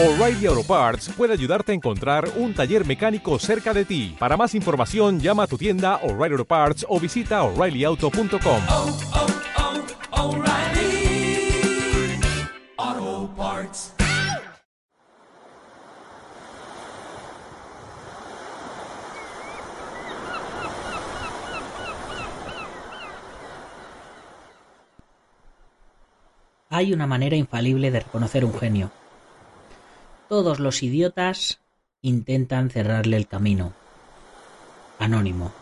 O'Reilly Auto Parts puede ayudarte a encontrar un taller mecánico cerca de ti. Para más información, llama a tu tienda O'Reilly Auto Parts o visita oreillyauto.com. oh, oh, Parts. Hay una manera infalible de reconocer un genio. Todos los idiotas intentan cerrarle el camino. Anónimo.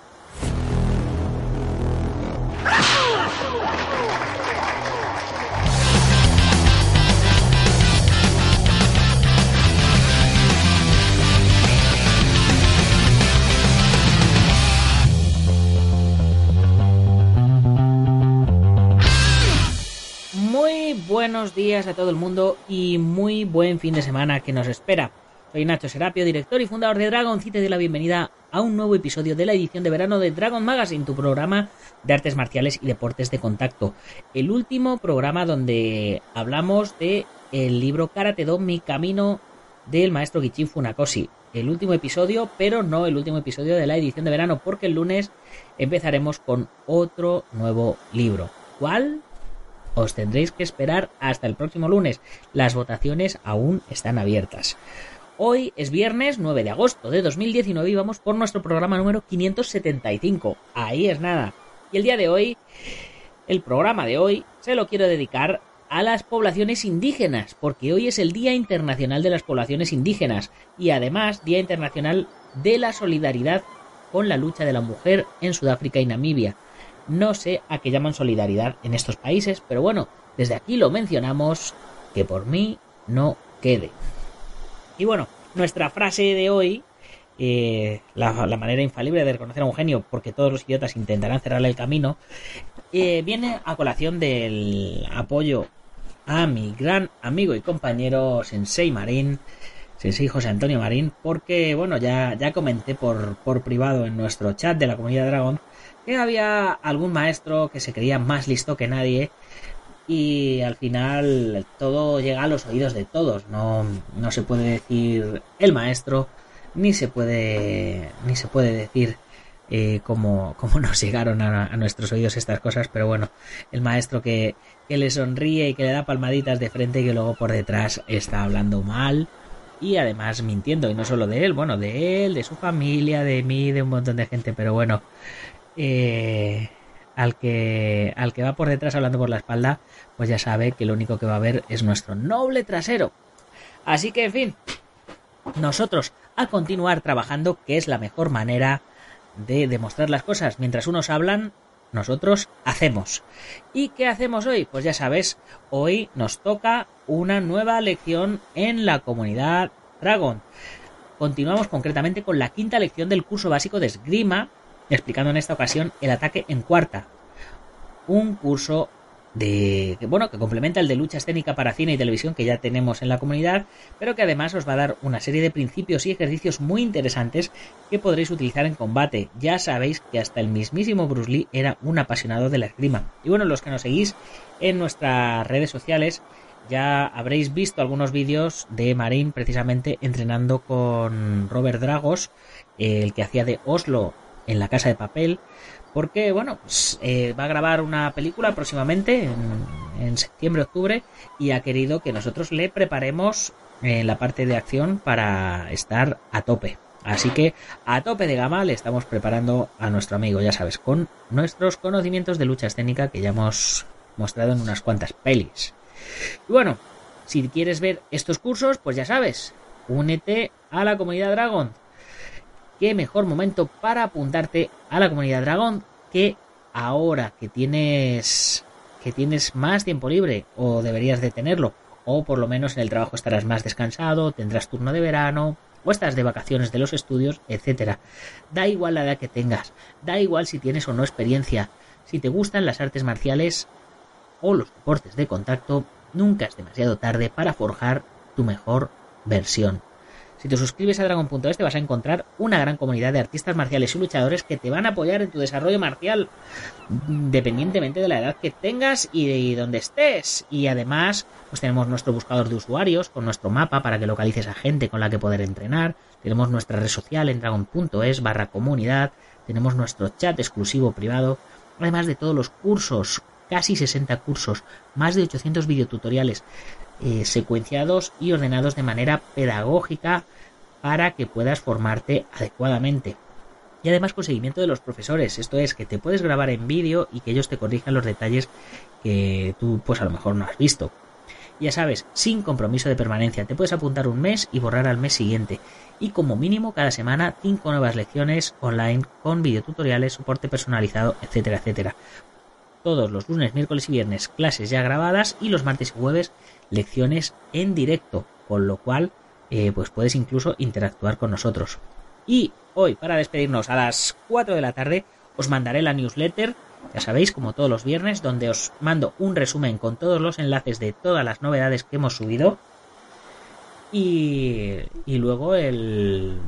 Buenos días a todo el mundo y muy buen fin de semana que nos espera. Soy Nacho Serapio, director y fundador de Dragon City, de la bienvenida a un nuevo episodio de la edición de verano de Dragon Magazine, tu programa de artes marciales y deportes de contacto. El último programa donde hablamos de el libro Karate Do, mi camino del maestro Gichin Funakoshi. El último episodio, pero no el último episodio de la edición de verano, porque el lunes empezaremos con otro nuevo libro. ¿Cuál? Os tendréis que esperar hasta el próximo lunes. Las votaciones aún están abiertas. Hoy es viernes 9 de agosto de 2019 y vamos por nuestro programa número 575. Ahí es nada. Y el día de hoy, el programa de hoy, se lo quiero dedicar a las poblaciones indígenas, porque hoy es el Día Internacional de las Poblaciones Indígenas y además Día Internacional de la Solidaridad con la lucha de la mujer en Sudáfrica y Namibia. No sé a qué llaman solidaridad en estos países, pero bueno, desde aquí lo mencionamos, que por mí no quede. Y bueno, nuestra frase de hoy, eh, la, manera infalible de reconocer a un genio, porque todos los idiotas intentarán cerrarle el camino, eh, viene a colación del apoyo a mi gran amigo y compañero Sensei Marín, Sensei José Antonio Marín, porque bueno, ya, ya comenté por, por privado en nuestro chat de la comunidad Dragón que había algún maestro que se creía más listo que nadie y al final todo llega a los oídos de todos. No, no se puede decir el maestro, ni se puede, ni se puede decir eh, cómo, cómo, nos llegaron a, a, nuestros oídos estas cosas, pero bueno, el maestro que, que le sonríe y que le da palmaditas de frente y que luego por detrás está hablando mal y además mintiendo, y no solo de él, bueno, de él, de su familia, de mí, de un montón de gente, pero bueno, eh, al que al que va por detrás hablando por la espalda, pues ya sabe que lo único que va a ver es nuestro noble trasero. Así que, en fin, nosotros a continuar trabajando, que es la mejor manera de demostrar las cosas. Mientras unos hablan, nosotros hacemos. ¿Y qué hacemos hoy? Pues ya sabes, hoy nos toca una nueva lección en la comunidad Dragon. Continuamos concretamente con la quinta lección del curso básico de esgrima explicando en esta ocasión el ataque en cuarta. Un curso de bueno que complementa el de lucha escénica para cine y televisión que ya tenemos en la comunidad, pero que además os va a dar una serie de principios y ejercicios muy interesantes que podréis utilizar en combate. Ya sabéis que hasta el mismísimo Bruce Lee era un apasionado de la esgrima. Y bueno, los que nos seguís en nuestras redes sociales ya habréis visto algunos vídeos de Marín precisamente entrenando con Robert Dragos, el que hacía de Oslo en la casa de papel porque bueno pues, eh, va a grabar una película próximamente en, en septiembre octubre y ha querido que nosotros le preparemos en la parte de acción para estar a tope. Así que a tope de gama le estamos preparando a nuestro amigo ya sabes con nuestros conocimientos de lucha escénica que ya hemos mostrado en unas cuantas pelis. Y bueno si quieres ver estos cursos pues ya sabes únete a la comunidad Dragon qué mejor momento para apuntarte a la comunidad Dragón que ahora que tienes que tienes más tiempo libre o deberías de tenerlo o por lo menos en el trabajo estarás más descansado, tendrás turno de verano o estás de vacaciones de los estudios, etcétera. Da igual la edad que tengas, da igual si tienes o no experiencia, si te gustan las artes marciales o los deportes de contacto, nunca es demasiado tarde para forjar tu mejor versión. Si te suscribes a Dragon.es te vas a encontrar una gran comunidad de artistas marciales y luchadores que te van a apoyar en tu desarrollo marcial, independientemente de la edad que tengas y de donde estés. Y además, pues tenemos nuestro buscador de usuarios con nuestro mapa para que localices a gente con la que poder entrenar. Tenemos nuestra red social en dragon.es barra comunidad. Tenemos nuestro chat exclusivo privado. Además de todos los cursos, casi 60 cursos, más de 800 videotutoriales eh, secuenciados y ordenados de manera pedagógica para que puedas formarte adecuadamente. Y además con seguimiento de los profesores, esto es que te puedes grabar en vídeo y que ellos te corrijan los detalles que tú pues a lo mejor no has visto. Ya sabes, sin compromiso de permanencia, te puedes apuntar un mes y borrar al mes siguiente. Y como mínimo cada semana 5 nuevas lecciones online con videotutoriales, soporte personalizado, etcétera, etcétera. Todos los lunes, miércoles y viernes clases ya grabadas y los martes y jueves lecciones en directo, con lo cual eh, pues puedes incluso interactuar con nosotros. Y hoy, para despedirnos a las 4 de la tarde, os mandaré la newsletter, ya sabéis, como todos los viernes, donde os mando un resumen con todos los enlaces de todas las novedades que hemos subido. Y, y luego el...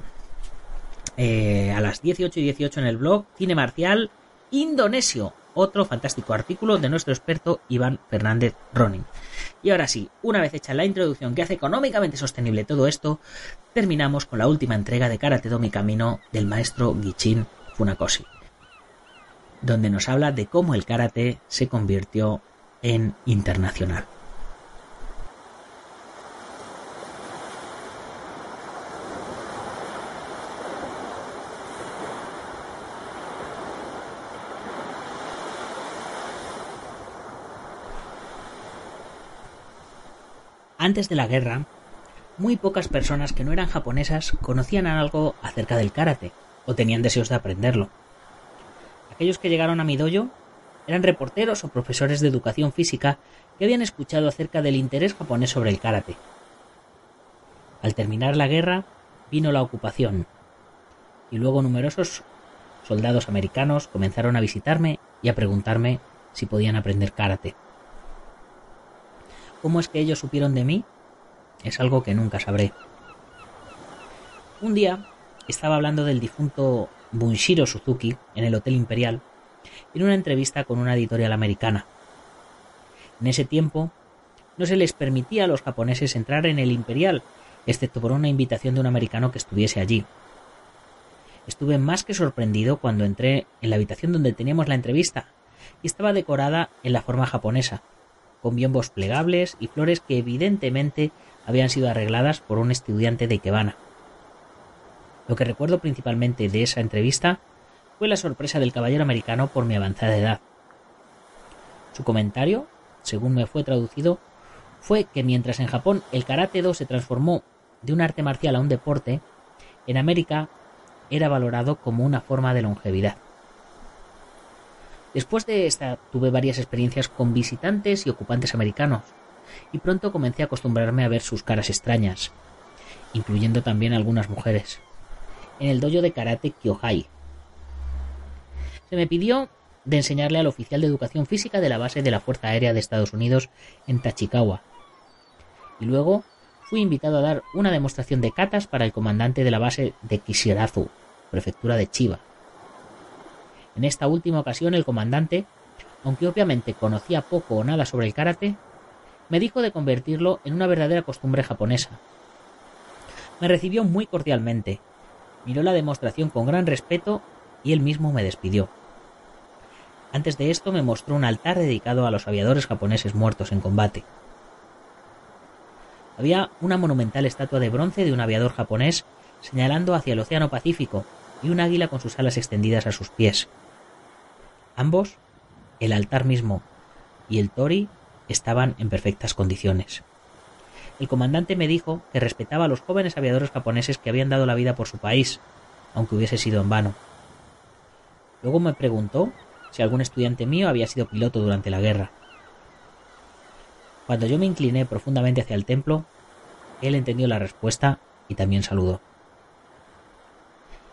Eh, a las 18 y 18 en el blog Cine Marcial Indonesio, otro fantástico artículo de nuestro experto Iván Fernández Ronin. Y ahora sí, una vez hecha la introducción que hace económicamente sostenible todo esto, terminamos con la última entrega de Karate Do Mi Camino del maestro Gichin Funakoshi, donde nos habla de cómo el karate se convirtió en internacional. Antes de la guerra, muy pocas personas que no eran japonesas conocían algo acerca del karate o tenían deseos de aprenderlo. Aquellos que llegaron a mi dojo eran reporteros o profesores de educación física que habían escuchado acerca del interés japonés sobre el karate. Al terminar la guerra vino la ocupación y luego numerosos soldados americanos comenzaron a visitarme y a preguntarme si podían aprender karate. ¿Cómo es que ellos supieron de mí? Es algo que nunca sabré. Un día estaba hablando del difunto Bunshiro Suzuki en el Hotel Imperial en una entrevista con una editorial americana. En ese tiempo no se les permitía a los japoneses entrar en el Imperial, excepto por una invitación de un americano que estuviese allí. Estuve más que sorprendido cuando entré en la habitación donde teníamos la entrevista y estaba decorada en la forma japonesa, con biombos plegables y flores que evidentemente habían sido arregladas por un estudiante de Ikebana. Lo que recuerdo principalmente de esa entrevista fue la sorpresa del caballero americano por mi avanzada edad. Su comentario, según me fue traducido, fue que mientras en Japón el karate do se transformó de un arte marcial a un deporte, en América era valorado como una forma de longevidad. Después de esta tuve varias experiencias con visitantes y ocupantes americanos, y pronto comencé a acostumbrarme a ver sus caras extrañas, incluyendo también algunas mujeres, en el dojo de karate Kyohai. Se me pidió de enseñarle al oficial de educación física de la base de la Fuerza Aérea de Estados Unidos en Tachikawa, y luego fui invitado a dar una demostración de katas para el comandante de la base de Kishirazu, prefectura de Chiba. En esta última ocasión el comandante, aunque obviamente conocía poco o nada sobre el karate, me dijo de convertirlo en una verdadera costumbre japonesa. Me recibió muy cordialmente, miró la demostración con gran respeto y él mismo me despidió. Antes de esto me mostró un altar dedicado a los aviadores japoneses muertos en combate. Había una monumental estatua de bronce de un aviador japonés señalando hacia el Océano Pacífico y un águila con sus alas extendidas a sus pies. Ambos, el altar mismo y el tori, estaban en perfectas condiciones. El comandante me dijo que respetaba a los jóvenes aviadores japoneses que habían dado la vida por su país, aunque hubiese sido en vano. Luego me preguntó si algún estudiante mío había sido piloto durante la guerra. Cuando yo me incliné profundamente hacia el templo, él entendió la respuesta y también saludó.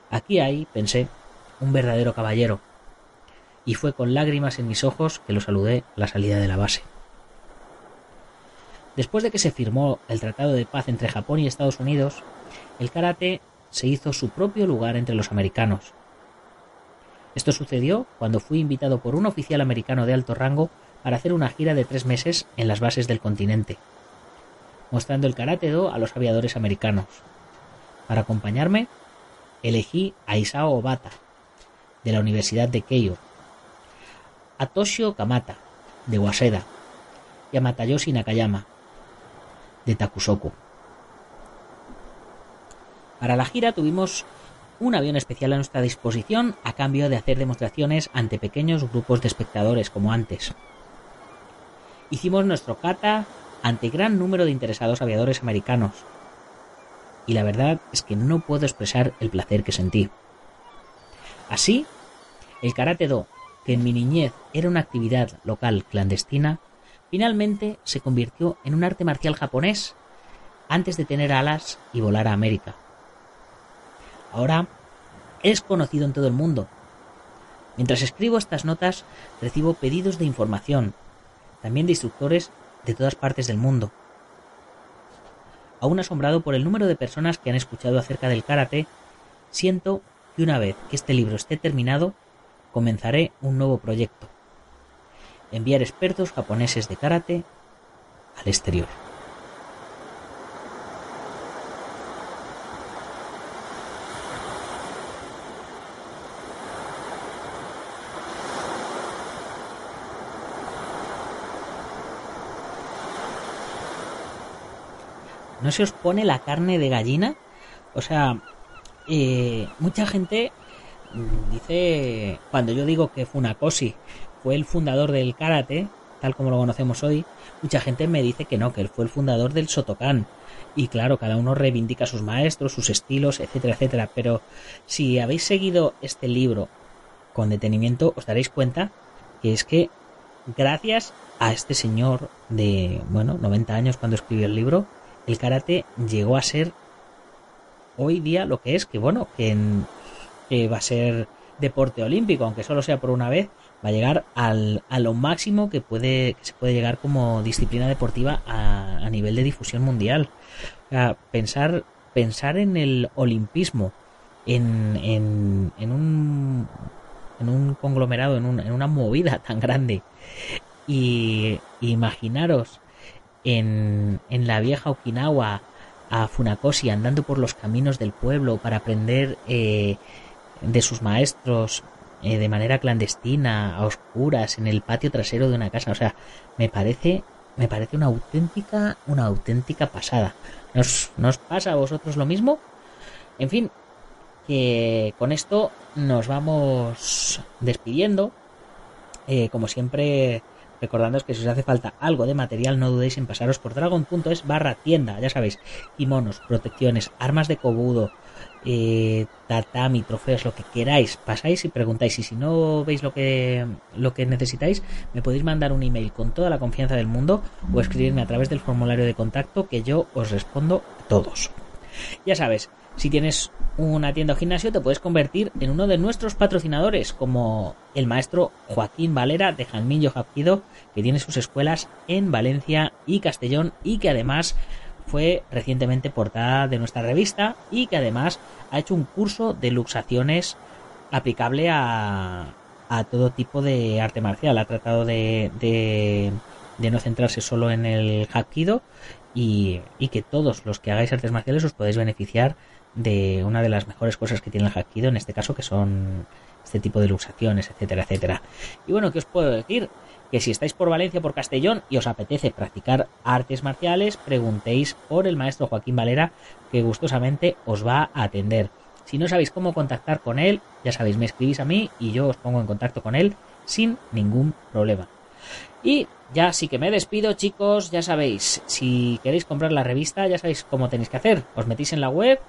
Aquí hay, pensé, un verdadero caballero, y fue con lágrimas en mis ojos que lo saludé a la salida de la base. Después de que se firmó el Tratado de Paz entre Japón y Estados Unidos, el karate se hizo su propio lugar entre los americanos. Esto sucedió cuando fui invitado por un oficial americano de alto rango para hacer una gira de tres meses en las bases del continente, mostrando el karate do a los aviadores americanos. Para acompañarme, elegí a Isao Obata, de la Universidad de Keio, a Toshio Kamata, de Waseda, y a Matayoshi Nakayama, de Takusoku. Para la gira tuvimos un avión especial a nuestra disposición a cambio de hacer demostraciones ante pequeños grupos de espectadores como antes. Hicimos nuestro kata ante gran número de interesados aviadores americanos. Y la verdad es que no puedo expresar el placer que sentí. Así, el karate do, que en mi niñez era una actividad local clandestina, finalmente se convirtió en un arte marcial japonés antes de tener alas y volar a América. Ahora es conocido en todo el mundo. Mientras escribo estas notas, recibo pedidos de información, también de instructores de todas partes del mundo. Aún asombrado por el número de personas que han escuchado acerca del karate, siento que una vez que este libro esté terminado, comenzaré un nuevo proyecto. Enviar expertos japoneses de karate al exterior. ¿No se os pone la carne de gallina? O sea, eh, mucha gente dice, cuando yo digo que Funakoshi fue el fundador del karate, tal como lo conocemos hoy, mucha gente me dice que no, que él fue el fundador del Sotokan. Y claro, cada uno reivindica sus maestros, sus estilos, etcétera, etcétera. Pero si habéis seguido este libro con detenimiento, os daréis cuenta que es que gracias a este señor de, bueno, 90 años cuando escribió el libro, el karate llegó a ser hoy día lo que es, que bueno, que, va a ser deporte olímpico, aunque solo sea por una vez, va a llegar al, a lo máximo que puede que se puede llegar como disciplina deportiva a, a nivel de difusión mundial. pensar pensar en el olimpismo, en, en, en un en un conglomerado, en, en una movida tan grande y imaginaros en, en la vieja Okinawa a Funakoshi andando por los caminos del pueblo para aprender eh, de sus maestros eh, de manera clandestina, a oscuras, en el patio trasero de una casa. O sea, me parece, me parece una auténtica, una auténtica pasada. ¿Nos, ¿Nos pasa a vosotros lo mismo? En fin, que con esto nos vamos despidiendo. Eh, como siempre, Recordándoos que si os hace falta algo de material, no dudéis en pasaros por dragon.es barra tienda, ya sabéis, kimonos, protecciones, armas de cobudo, eh, tatami, trofeos, lo que queráis, pasáis y preguntáis. Y si no veis lo que, lo que necesitáis, me podéis mandar un email con toda la confianza del mundo o escribirme a través del formulario de contacto que yo os respondo a todos. Ya sabes, si tienes una tienda o gimnasio, te puedes convertir en uno de nuestros patrocinadores, como el maestro Joaquín Valera de Janmillo Hapkido, que tiene sus escuelas en Valencia y Castellón y que además fue recientemente portada de nuestra revista y que además ha hecho un curso de luxaciones aplicable a, a todo tipo de arte marcial. Ha tratado de, de, de no centrarse solo en el Hapkido y, y que todos los que hagáis artes marciales os podéis beneficiar de una de las mejores cosas que tiene el Hapkido, en este caso, que son este tipo de luxaciones, etcétera, etcétera. Y bueno, ¿qué os puedo decir? Que si estáis por Valencia, por Castellón y os apetece practicar artes marciales, preguntéis por el maestro Joaquín Valera, que gustosamente os va a atender. Si no sabéis cómo contactar con él, ya sabéis, me escribís a mí y yo os pongo en contacto con él sin ningún problema. Y ya sí que me despido, chicos. Ya sabéis, si queréis comprar la revista, ya sabéis cómo tenéis que hacer. Os metís en la web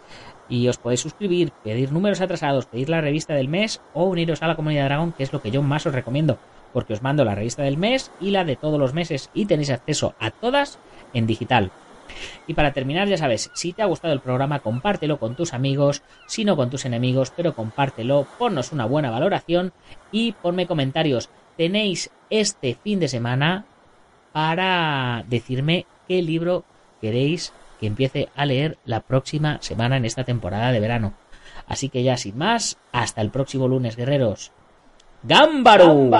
y os podéis suscribir, pedir números atrasados, pedir la revista del mes o uniros a la comunidad Dragon, que es lo que yo más os recomiendo. Porque os mando la revista del mes y la de todos los meses y tenéis acceso a todas en digital. Y para terminar, ya sabes, si te ha gustado el programa, compártelo con tus amigos, si no con tus enemigos, pero compártelo, ponnos una buena valoración y ponme comentarios. Tenéis este fin de semana para decirme qué libro queréis que empiece a leer la próxima semana en esta temporada de verano. Así que ya sin más, hasta el próximo lunes, guerreros. ¡Gámbaro!